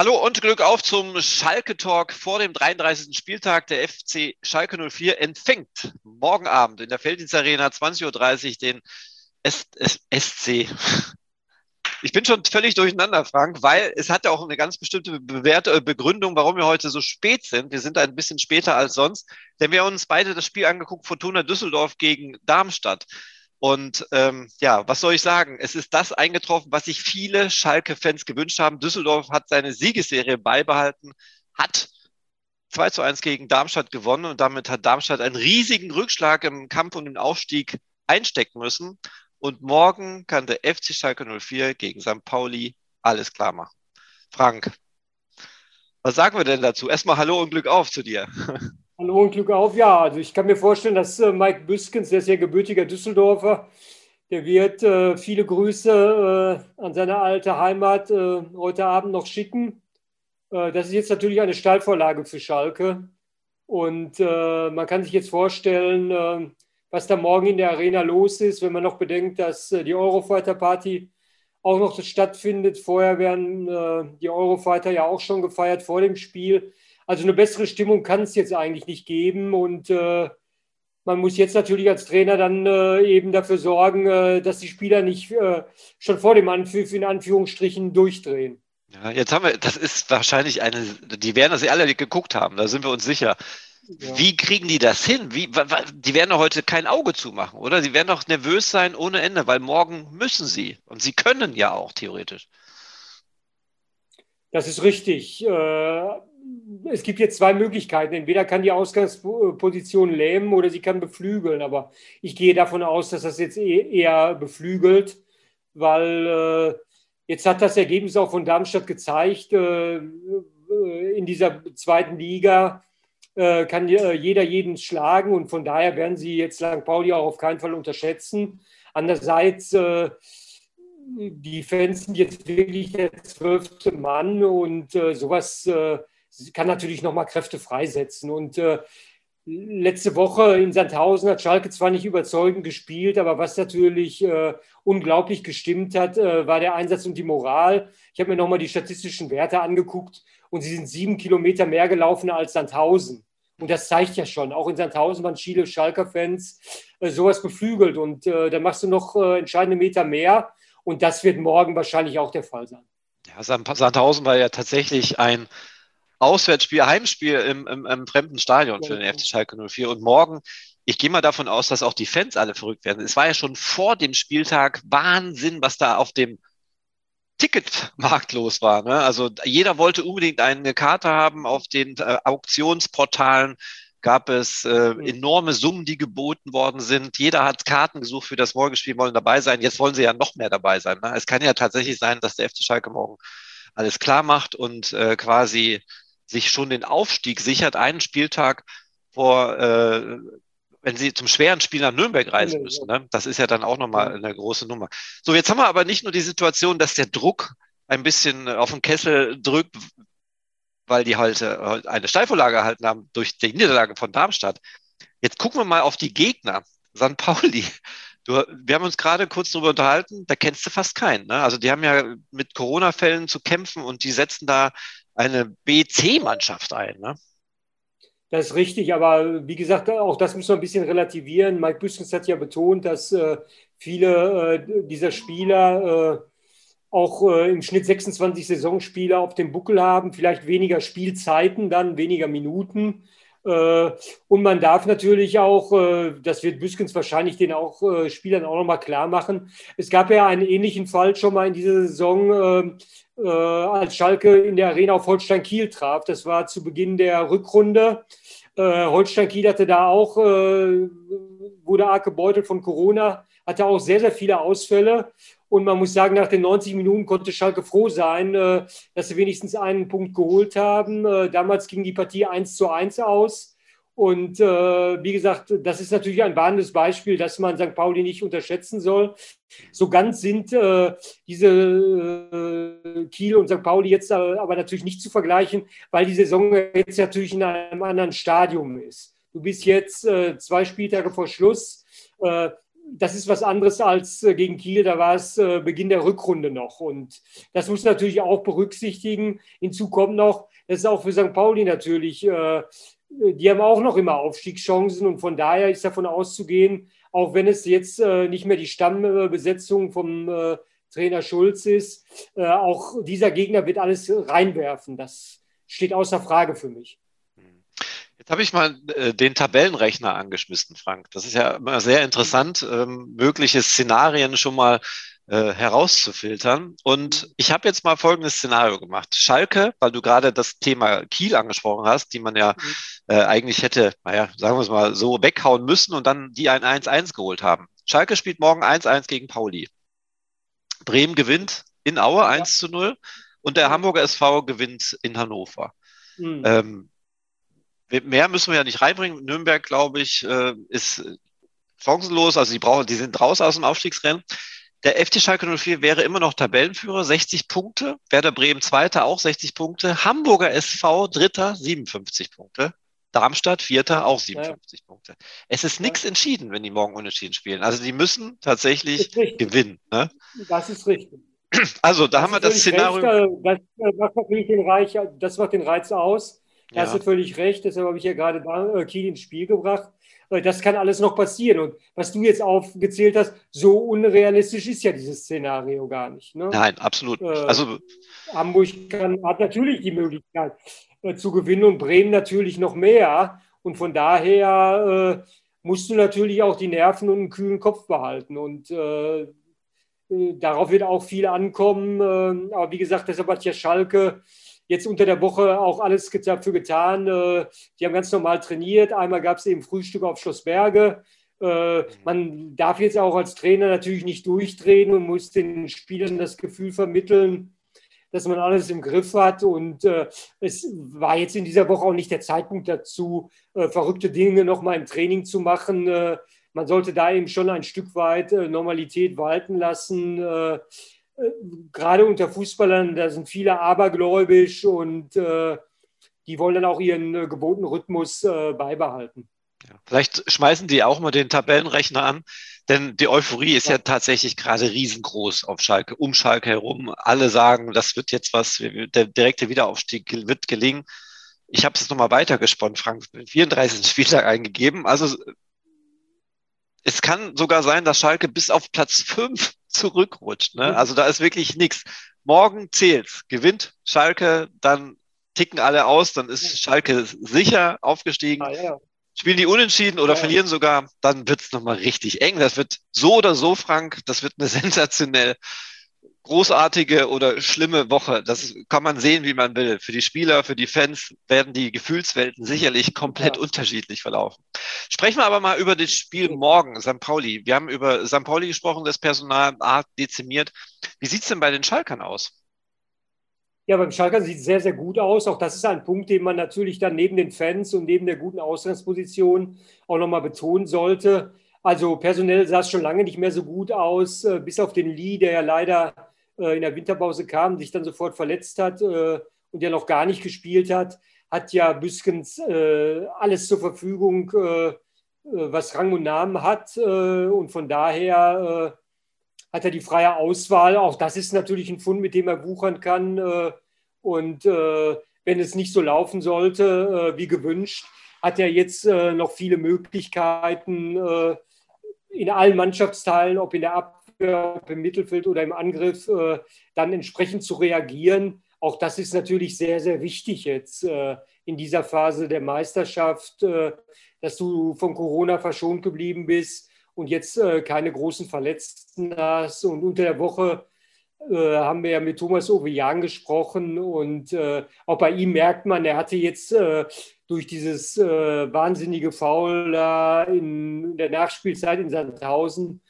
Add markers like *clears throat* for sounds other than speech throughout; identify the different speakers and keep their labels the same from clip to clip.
Speaker 1: Hallo und Glück auf zum Schalke Talk vor dem 33. Spieltag. Der FC Schalke 04 empfängt morgen Abend in der Felddienst Arena 20.30 Uhr den S S SC. Ich bin schon völlig durcheinander, Frank, weil es hat ja auch eine ganz bestimmte bewährte äh, Begründung, warum wir heute so spät sind. Wir sind ein bisschen später als sonst, denn wir haben uns beide das Spiel angeguckt, Fortuna Düsseldorf gegen Darmstadt. Und ähm, ja, was soll ich sagen? Es ist das eingetroffen, was sich viele Schalke-Fans gewünscht haben. Düsseldorf hat seine Siegesserie beibehalten, hat 2 zu 1 gegen Darmstadt gewonnen und damit hat Darmstadt einen riesigen Rückschlag im Kampf um den Aufstieg einstecken müssen. Und morgen kann der FC Schalke 04 gegen St. Pauli alles klar machen. Frank, was sagen wir denn dazu? Erstmal Hallo und Glück auf zu dir. *laughs*
Speaker 2: Hallo und Glück auf. Ja, also ich kann mir vorstellen, dass äh, Mike Büskens, der ist ja gebürtiger Düsseldorfer, der wird äh, viele Grüße äh, an seine alte Heimat äh, heute Abend noch schicken. Äh, das ist jetzt natürlich eine Stallvorlage für Schalke. Und äh, man kann sich jetzt vorstellen, was da morgen in der Arena los ist, wenn man noch bedenkt, dass die Eurofighter Party auch noch stattfindet. Vorher werden die Eurofighter ja auch schon gefeiert vor dem Spiel. Also eine bessere Stimmung kann es jetzt eigentlich nicht geben und äh, man muss jetzt natürlich als Trainer dann äh, eben dafür sorgen, äh, dass die Spieler nicht äh, schon vor dem Anpfiff in Anführungsstrichen durchdrehen.
Speaker 1: Ja, jetzt haben wir, das ist wahrscheinlich eine, die werden das alle geguckt haben, da sind wir uns sicher. Ja. Wie kriegen die das hin? Wie, die werden doch heute kein Auge zumachen, oder? Sie werden doch nervös sein ohne Ende, weil morgen müssen sie. Und sie können ja auch theoretisch.
Speaker 2: Das ist richtig. Äh, es gibt jetzt zwei Möglichkeiten. Entweder kann die Ausgangsposition lähmen oder sie kann beflügeln. Aber ich gehe davon aus, dass das jetzt e-, eher beflügelt, weil äh, jetzt hat das Ergebnis auch von Darmstadt gezeigt, äh, in dieser zweiten Liga äh, kann jeder jeden schlagen und von daher werden sie jetzt St. Pauli auch auf keinen Fall unterschätzen. Andererseits die Fans sind jetzt wirklich der zwölfte Mann und äh, sowas äh, kann natürlich nochmal Kräfte freisetzen. Und äh, letzte Woche in Sandhausen hat Schalke zwar nicht überzeugend gespielt, aber was natürlich äh, unglaublich gestimmt hat, äh, war der Einsatz und die Moral. Ich habe mir nochmal die statistischen Werte angeguckt und sie sind sieben Kilometer mehr gelaufen als Sandhausen. Und das zeigt ja schon, auch in Sandhausen waren viele Schalker-Fans äh, sowas beflügelt. Und äh, da machst du noch äh, entscheidende Meter mehr. Und das wird morgen wahrscheinlich auch der Fall sein.
Speaker 1: Ja, Sandhausen war ja tatsächlich ein Auswärtsspiel, Heimspiel im, im, im fremden Stadion für den FC Schalke 04. Und morgen, ich gehe mal davon aus, dass auch die Fans alle verrückt werden. Es war ja schon vor dem Spieltag Wahnsinn, was da auf dem Ticketmarkt los war. Ne? Also jeder wollte unbedingt eine Karte haben auf den äh, Auktionsportalen gab es äh, mhm. enorme Summen, die geboten worden sind. Jeder hat Karten gesucht für das Morgenspiel, wollen dabei sein. Jetzt wollen sie ja noch mehr dabei sein. Ne? Es kann ja tatsächlich sein, dass der FC Schalke morgen alles klar macht und äh, quasi sich schon den Aufstieg sichert, einen Spieltag vor, äh, wenn sie zum schweren Spiel nach Nürnberg reisen müssen. Ne? Das ist ja dann auch nochmal eine große Nummer. So, jetzt haben wir aber nicht nur die Situation, dass der Druck ein bisschen auf den Kessel drückt, weil die halt, äh, eine Steilvorlage erhalten haben durch die Niederlage von Darmstadt. Jetzt gucken wir mal auf die Gegner. St. Pauli. Du, wir haben uns gerade kurz darüber unterhalten, da kennst du fast keinen. Ne? Also die haben ja mit Corona-Fällen zu kämpfen und die setzen da eine BC-Mannschaft ein. Ne?
Speaker 2: Das ist richtig, aber wie gesagt, auch das müssen wir ein bisschen relativieren. Mike Büskens hat ja betont, dass äh, viele äh, dieser Spieler äh, auch äh, im Schnitt 26 Saisonspiele auf dem Buckel haben, vielleicht weniger Spielzeiten, dann weniger Minuten. Äh, und man darf natürlich auch, äh, das wird Büskens wahrscheinlich den auch äh, Spielern auch nochmal klar machen. Es gab ja einen ähnlichen Fall schon mal in dieser Saison, als Schalke in der Arena auf Holstein Kiel traf. Das war zu Beginn der Rückrunde. Holstein Kiel hatte da auch, wurde arg gebeutelt von Corona, hatte auch sehr, sehr viele Ausfälle. Und man muss sagen, nach den 90 Minuten konnte Schalke froh sein, äh, dass sie wenigstens einen Punkt geholt haben. Äh, damals ging die Partie 1 zu 1 aus. Und äh, wie gesagt, das ist natürlich ein warnendes Beispiel, dass man St. Pauli nicht unterschätzen soll. So ganz sind äh, diese äh, Kiel und St. Pauli jetzt aber natürlich nicht zu vergleichen, weil die Saison jetzt natürlich in einem anderen Stadium ist. Du bist jetzt äh, zwei Spieltage vor Schluss das ist was anderes als äh, gegen Kiel, da war es äh, Beginn der Rückrunde noch. Und das muss natürlich auch berücksichtigen. Hinzu kommt noch, das ist auch für St. Pauli natürlich, äh, die haben auch noch immer Aufstiegschancen und von daher ist davon auszugehen, auch wenn es jetzt nicht mehr die Stammbesetzung vom Trainer Schulz ist, auch dieser Gegner wird alles reinwerfen. Das steht außer Frage für mich.
Speaker 1: Habe ich mal äh, den Tabellenrechner angeschmissen, Frank. Das ist ja immer sehr interessant, ähm, mögliche Szenarien schon mal äh, herauszufiltern. Und ich habe jetzt mal folgendes Szenario gemacht. Schalke, weil du gerade das Thema Kiel angesprochen hast, die man ja mhm. äh, eigentlich hätte, naja, sagen wir es mal, so weghauen müssen und dann die ein 1-1 geholt haben. Schalke spielt morgen 1-1 gegen Pauli. Bremen gewinnt in Aue 1 zu 0 und der Hamburger SV gewinnt in Hannover. Mhm. Ähm, Mehr müssen wir ja nicht reinbringen. Nürnberg, glaube ich, äh, ist chancenlos. Also die brauchen, die sind raus aus dem Aufstiegsrennen. Der FC Schalke 04 wäre immer noch Tabellenführer, 60 Punkte. Werder Bremen Zweiter, auch 60 Punkte. Hamburger SV Dritter, 57 Punkte. Darmstadt Vierter, auch 57 ja. Punkte. Es ist nichts ja. entschieden, wenn die morgen unentschieden spielen. Also die müssen tatsächlich gewinnen. Ne?
Speaker 2: Das ist richtig.
Speaker 1: Also da das haben wir das Szenario. Recht,
Speaker 2: das, macht natürlich den Reich, das macht den Reiz aus. Ja. hast du völlig recht, deshalb habe ich ja gerade äh, Kiel ins Spiel gebracht. Äh, das kann alles noch passieren. Und was du jetzt aufgezählt hast, so unrealistisch ist ja dieses Szenario gar nicht. Ne?
Speaker 1: Nein, absolut. Äh,
Speaker 2: also, Hamburg kann, hat natürlich die Möglichkeit äh, zu gewinnen und Bremen natürlich noch mehr. Und von daher äh, musst du natürlich auch die Nerven und einen kühlen Kopf behalten. Und äh, darauf wird auch viel ankommen. aber wie gesagt, deshalb hat ja Schalke jetzt unter der Woche auch alles dafür getan. Äh, die haben ganz normal trainiert. Einmal gab es eben Frühstück auf Schloss Berge. Äh, man darf jetzt auch als Trainer natürlich nicht durchdrehen und muss den Spielern das Gefühl vermitteln, dass man alles im Griff hat. Und äh, es war jetzt in dieser Woche auch nicht der Zeitpunkt dazu, verrückte Dinge nochmal im Training zu machen. man sollte da eben schon ein Stück weit Normalität walten lassen gerade unter Fußballern, da sind viele abergläubisch und äh, die wollen dann auch ihren äh, gebotenen Rhythmus äh, beibehalten.
Speaker 1: Ja, vielleicht schmeißen die auch mal den Tabellenrechner an, denn die Euphorie ist ja, ja tatsächlich gerade riesengroß auf Schalke, um Schalke herum. Alle sagen, das wird jetzt was, der direkte Wiederaufstieg wird gelingen. Ich habe es nochmal weitergesponnen, Frank, 34. *laughs* Spieltag eingegeben. Also es kann sogar sein, dass Schalke bis auf Platz 5 zurückrutscht. Ne? Mhm. Also da ist wirklich nichts. Morgen zählt's. Gewinnt Schalke, dann ticken alle aus, dann ist Schalke sicher aufgestiegen. Ah, ja. Spielen die unentschieden oder ja. verlieren sogar, dann wird's nochmal richtig eng. Das wird so oder so, Frank, das wird eine *laughs* sensationell großartige oder schlimme Woche. Das kann man sehen, wie man will. Für die Spieler, für die Fans werden die Gefühlswelten sicherlich komplett ja. unterschiedlich verlaufen. Sprechen wir aber mal über das Spiel morgen, St. Pauli. Wir haben über St. Pauli gesprochen, das Personal Art dezimiert. Wie sieht's denn bei den Schalkern aus?
Speaker 2: Ja, beim Schalkern sieht es sehr, sehr gut aus. Auch das ist ein Punkt, den man natürlich dann neben den Fans und neben der guten Ausgangsposition auch nochmal betonen sollte. Also personell sah es schon lange nicht mehr so gut aus, äh, bis auf den Lee, der ja leider äh, in der Winterpause kam, sich dann sofort verletzt hat äh, und der noch gar nicht gespielt hat, hat ja Büskens alles zur Verfügung, was Rang und Namen hat. und von daher hat er die freie Auswahl. Auch das ist natürlich ein Fund, mit dem er wuchern kann. und wenn es nicht so laufen sollte wie gewünscht, hat er jetzt noch viele Möglichkeiten, in allen Mannschaftsteilen, ob in der Abwehr, im Mittelfeld oder im Angriff, äh, dann entsprechend zu reagieren. Auch das ist natürlich sehr, sehr wichtig jetzt äh, in dieser Phase der Meisterschaft, äh, dass du von Corona verschont geblieben bist und jetzt äh, keine großen Verletzten hast. Und unter der Woche äh, haben wir ja mit Thomas Ovejan gesprochen und äh, auch bei ihm merkt man, er hatte jetzt durch dieses äh, wahnsinnige Foul in der Nachspielzeit in Sandhausen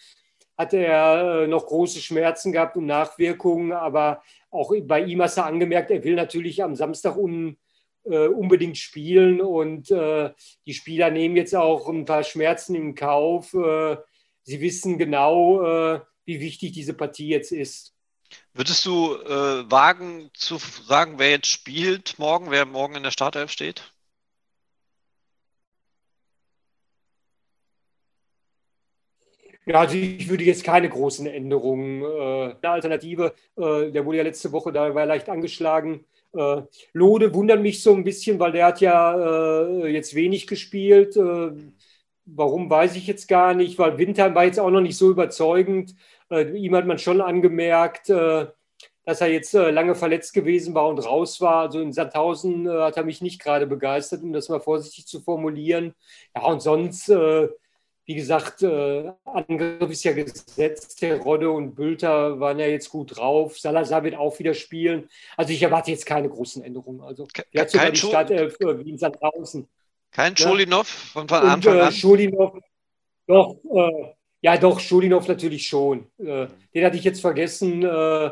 Speaker 2: hatte er äh, noch große Schmerzen gehabt und Nachwirkungen, aber auch bei ihm hast du angemerkt, er will natürlich am Samstag un, äh, unbedingt spielen und äh, die Spieler nehmen jetzt auch ein paar Schmerzen in Kauf. Äh, sie wissen genau, äh, wie wichtig diese Partie jetzt ist.
Speaker 1: Würdest du wagen zu sagen, wer jetzt spielt morgen, wer morgen in der Startelf steht?
Speaker 2: Ja, also ich würde jetzt keine großen Änderungen. Äh, eine Alternative, äh, der wurde ja letzte Woche, da war leicht angeschlagen. Äh, Lode wundert mich so ein bisschen, weil der hat ja jetzt wenig gespielt. Warum weiß ich jetzt gar nicht, weil Winter war jetzt auch noch nicht so überzeugend. Ihm hat man schon angemerkt, dass er jetzt lange verletzt gewesen war und raus war. Also in Sandhausen hat er mich nicht gerade begeistert, um das mal vorsichtig zu formulieren. Ja, und sonst wie gesagt, äh, Angriff ist ja gesetzt. Der Rodde und Bülter waren ja jetzt gut drauf. Salazar wird auch wieder spielen. Also ich erwarte jetzt keine großen Änderungen. Also
Speaker 1: jetzt sogar die Startelf
Speaker 2: äh, wie in Sandhausen.
Speaker 1: Kein Scholinov von, von Anfang und, äh, an?
Speaker 2: Scholinov, doch, äh, ja doch, Scholinov natürlich schon. Äh, den hatte ich jetzt vergessen. Äh,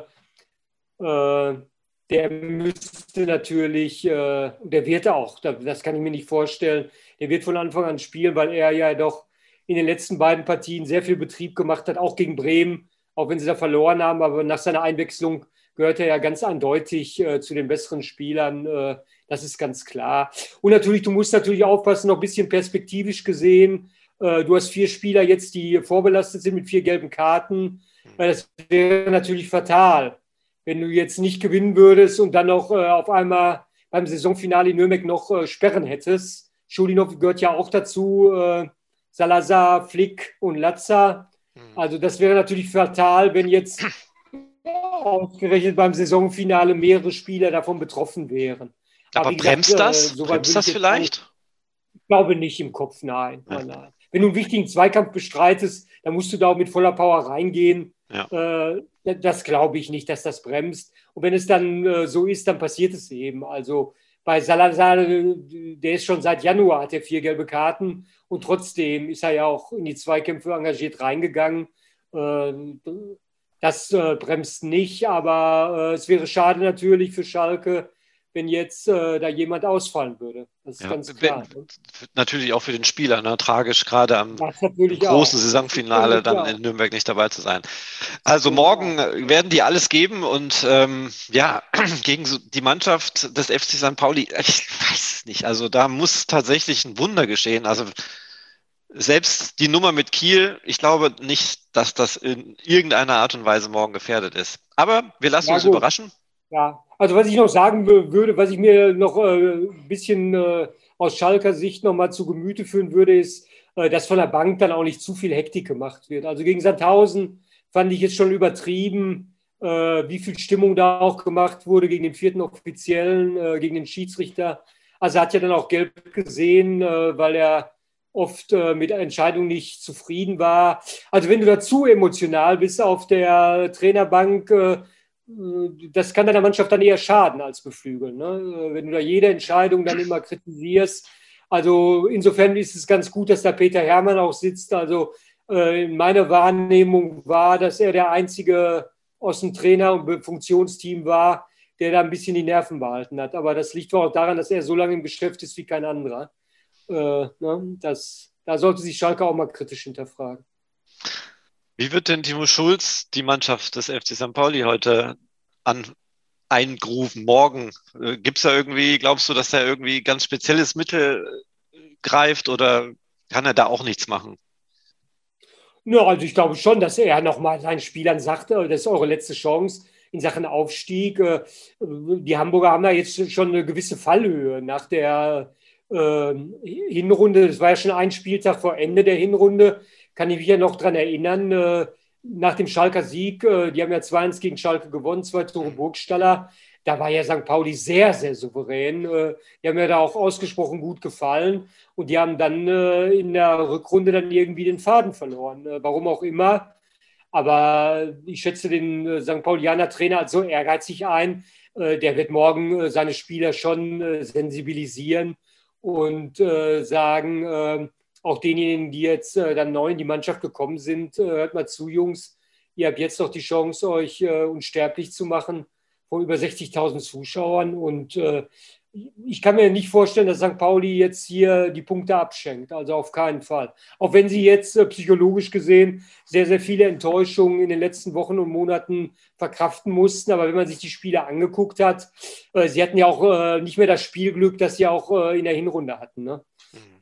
Speaker 2: der müsste natürlich, der wird auch, das kann ich mir nicht vorstellen, der wird von Anfang an spielen, weil er ja doch in den letzten beiden Partien sehr viel Betrieb gemacht hat, auch gegen Bremen, auch wenn sie da verloren haben. Aber nach seiner Einwechslung gehört er ja ganz eindeutig äh, zu den besseren Spielern. Äh, das ist ganz klar. Und natürlich, du musst natürlich aufpassen, noch ein bisschen perspektivisch gesehen. Äh, du hast vier Spieler jetzt, die vorbelastet sind mit vier gelben Karten. das wäre natürlich fatal, wenn du jetzt nicht gewinnen würdest und dann noch äh, auf einmal beim Saisonfinale in Nürnberg noch äh, Sperren hättest. Schulinov gehört ja auch dazu. Salazar, Flick und Latza. Mhm. Also das wäre natürlich fatal, wenn jetzt ausgerechnet beim Saisonfinale mehrere Spieler davon betroffen wären.
Speaker 1: Aber, Aber bremst gesagt, das? Äh, bremst das vielleicht?
Speaker 2: ich glaube nicht im Kopf, nein, nein, nein. Wenn du einen wichtigen Zweikampf bestreitest, dann musst du da auch mit voller Power reingehen. Ja. Äh, das glaube ich nicht, dass das bremst. Und wenn es dann äh, so ist, dann passiert es eben. Also bei Salazar, der ist schon seit Januar, hat er vier gelbe Karten und trotzdem ist er ja auch in die Zweikämpfe engagiert reingegangen. Äh, das äh, bremst nicht, aber äh, es wäre schade natürlich für Schalke, wenn jetzt äh, da jemand ausfallen würde. Das ist ja, ganz klar.
Speaker 1: Wenn, natürlich auch für den Spieler, ne? tragisch, gerade am großen auch. Saisonfinale dann in Nürnberg nicht dabei zu sein. Also morgen werden die alles geben und ähm, ja, *clears throat* gegen die Mannschaft des FC St. Pauli, ich weiß es nicht. Also da muss tatsächlich ein Wunder geschehen. Also selbst die Nummer mit Kiel, ich glaube nicht, dass das in irgendeiner Art und Weise morgen gefährdet ist. Aber wir lassen ja, uns gut. überraschen.
Speaker 2: Ja, also was ich noch sagen würde, was ich mir noch äh, ein bisschen äh, aus Schalker Sicht noch mal zu Gemüte führen würde, ist, äh, dass von der Bank dann auch nicht zu viel Hektik gemacht wird. Also gegen Sandhausen fand ich jetzt schon übertrieben, äh, wie viel Stimmung da auch gemacht wurde gegen den vierten Offiziellen, äh, gegen den Schiedsrichter. Also er hat ja dann auch gelb gesehen, äh, weil er oft mit der Entscheidung nicht zufrieden war. Also wenn du dazu emotional bist auf der Trainerbank, das kann deiner Mannschaft dann eher schaden als beflügeln. Ne? Wenn du da jede Entscheidung dann immer kritisierst. Also insofern ist es ganz gut, dass da Peter Hermann auch sitzt. Also äh, in meiner Wahrnehmung war, dass er der einzige aus dem Trainer- und Funktionsteam war, der da ein bisschen die Nerven behalten hat. Aber das liegt auch daran, dass er so lange im Geschäft ist wie kein anderer. Äh, ne? das, da sollte sich Schalke auch mal kritisch hinterfragen.
Speaker 1: Wie wird denn Timo Schulz die Mannschaft des FC St. Pauli heute an, eingrufen, morgen? Äh, Gibt es da irgendwie, glaubst du, dass er irgendwie ganz spezielles Mittel äh, greift oder kann er da auch nichts machen?
Speaker 2: Ja, also ich glaube schon, dass er nochmal seinen Spielern sagte, das ist eure letzte Chance in Sachen Aufstieg. Äh, die Hamburger haben da jetzt schon eine gewisse Fallhöhe nach der Hinrunde. Das war ja schon ein Spieltag vor Ende der Hinrunde kann ich mich ja noch daran erinnern, äh, nach dem Schalker Sieg, äh, die haben ja 2-1 gegen Schalke gewonnen, zwei Tore Burgstaller, da war ja St. Pauli sehr, sehr souverän. Äh, die haben mir da auch ausgesprochen gut gefallen und die haben dann in der Rückrunde dann irgendwie den Faden verloren, warum auch immer. Aber ich schätze den St. Paulianer Trainer als so ehrgeizig ein, der wird morgen seine Spieler schon sensibilisieren und sagen, auch denjenigen, die jetzt äh, dann neu in die Mannschaft gekommen sind, äh, hört mal zu, Jungs, ihr habt jetzt noch die Chance, euch äh, unsterblich zu machen vor über 60.000 Zuschauern. Und äh, ich kann mir nicht vorstellen, dass St. Pauli jetzt hier die Punkte abschenkt. Also auf keinen Fall. Auch wenn sie jetzt äh, psychologisch gesehen sehr, sehr viele Enttäuschungen in den letzten Wochen und Monaten verkraften mussten. Aber wenn man sich die Spiele angeguckt hat, äh, sie hatten ja auch nicht mehr das Spielglück, das sie auch in der Hinrunde hatten. Ne?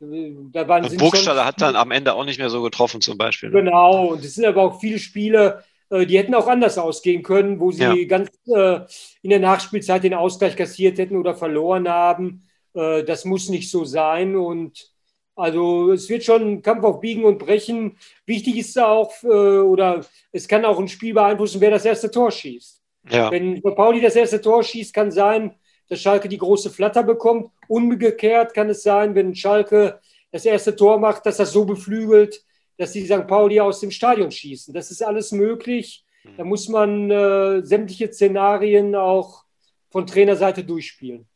Speaker 1: Mhm. Da waren, und Burgstaller hat dann am Ende auch nicht mehr so getroffen, zum Beispiel.
Speaker 2: Ne? Genau, und es sind aber auch viele Spiele, äh, die hätten auch anders ausgehen können, wo sie ja. ganz äh, in der Nachspielzeit den Ausgleich kassiert hätten oder verloren haben. Äh, das muss nicht so sein. Und also es wird schon ein Kampf auf Biegen und Brechen. Wichtig ist auch, oder es kann auch ein Spiel beeinflussen, wer das erste Tor schießt. Ja. Wenn Pauli das erste Tor schießt, kann sein, dass Schalke die große Flatter bekommt. Umgekehrt kann es sein, wenn Schalke das erste Tor macht, dass das so beflügelt, dass die St. Pauli aus dem Stadion schießen. Das ist alles möglich. Da muss man äh, sämtliche Szenarien auch von Trainerseite durchspielen.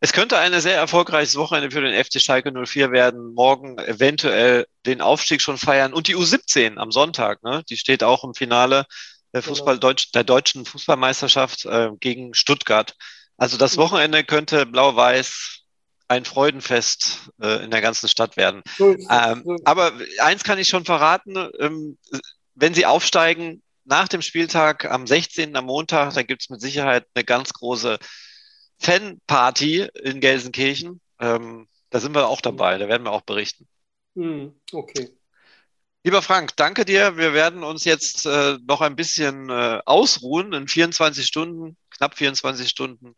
Speaker 1: Es könnte ein sehr erfolgreiches Wochenende für den FC Schalke 04 werden. Morgen eventuell den Aufstieg schon feiern und die U17 am Sonntag. Ne? Die steht auch im Finale der, genau. Fußball, genau. Deutsch, der deutschen Fußballmeisterschaft äh, gegen Stuttgart. Also das Wochenende könnte blau-weiß ein Freudenfest äh, in der ganzen Stadt werden. Ähm, aber eins kann ich schon verraten, ähm, wenn Sie aufsteigen nach dem Spieltag am 16. am Montag, da gibt es mit Sicherheit eine ganz große Fanparty in Gelsenkirchen. Ähm, da sind wir auch dabei, da werden wir auch berichten.
Speaker 2: Hm, okay.
Speaker 1: Lieber Frank, danke dir. Wir werden uns jetzt äh, noch ein bisschen äh, ausruhen in 24 Stunden, knapp 24 Stunden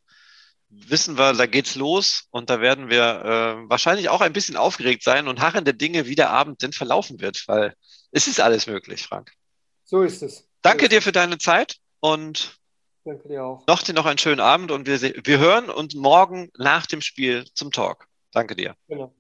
Speaker 1: wissen wir, da geht's los und da werden wir äh, wahrscheinlich auch ein bisschen aufgeregt sein und harren der Dinge, wie der Abend denn verlaufen wird, weil es ist alles möglich, Frank.
Speaker 2: So ist es.
Speaker 1: Danke so dir für deine Zeit und
Speaker 2: Danke dir auch.
Speaker 1: noch dir noch einen schönen Abend und wir, wir hören uns morgen nach dem Spiel zum Talk. Danke dir. Genau.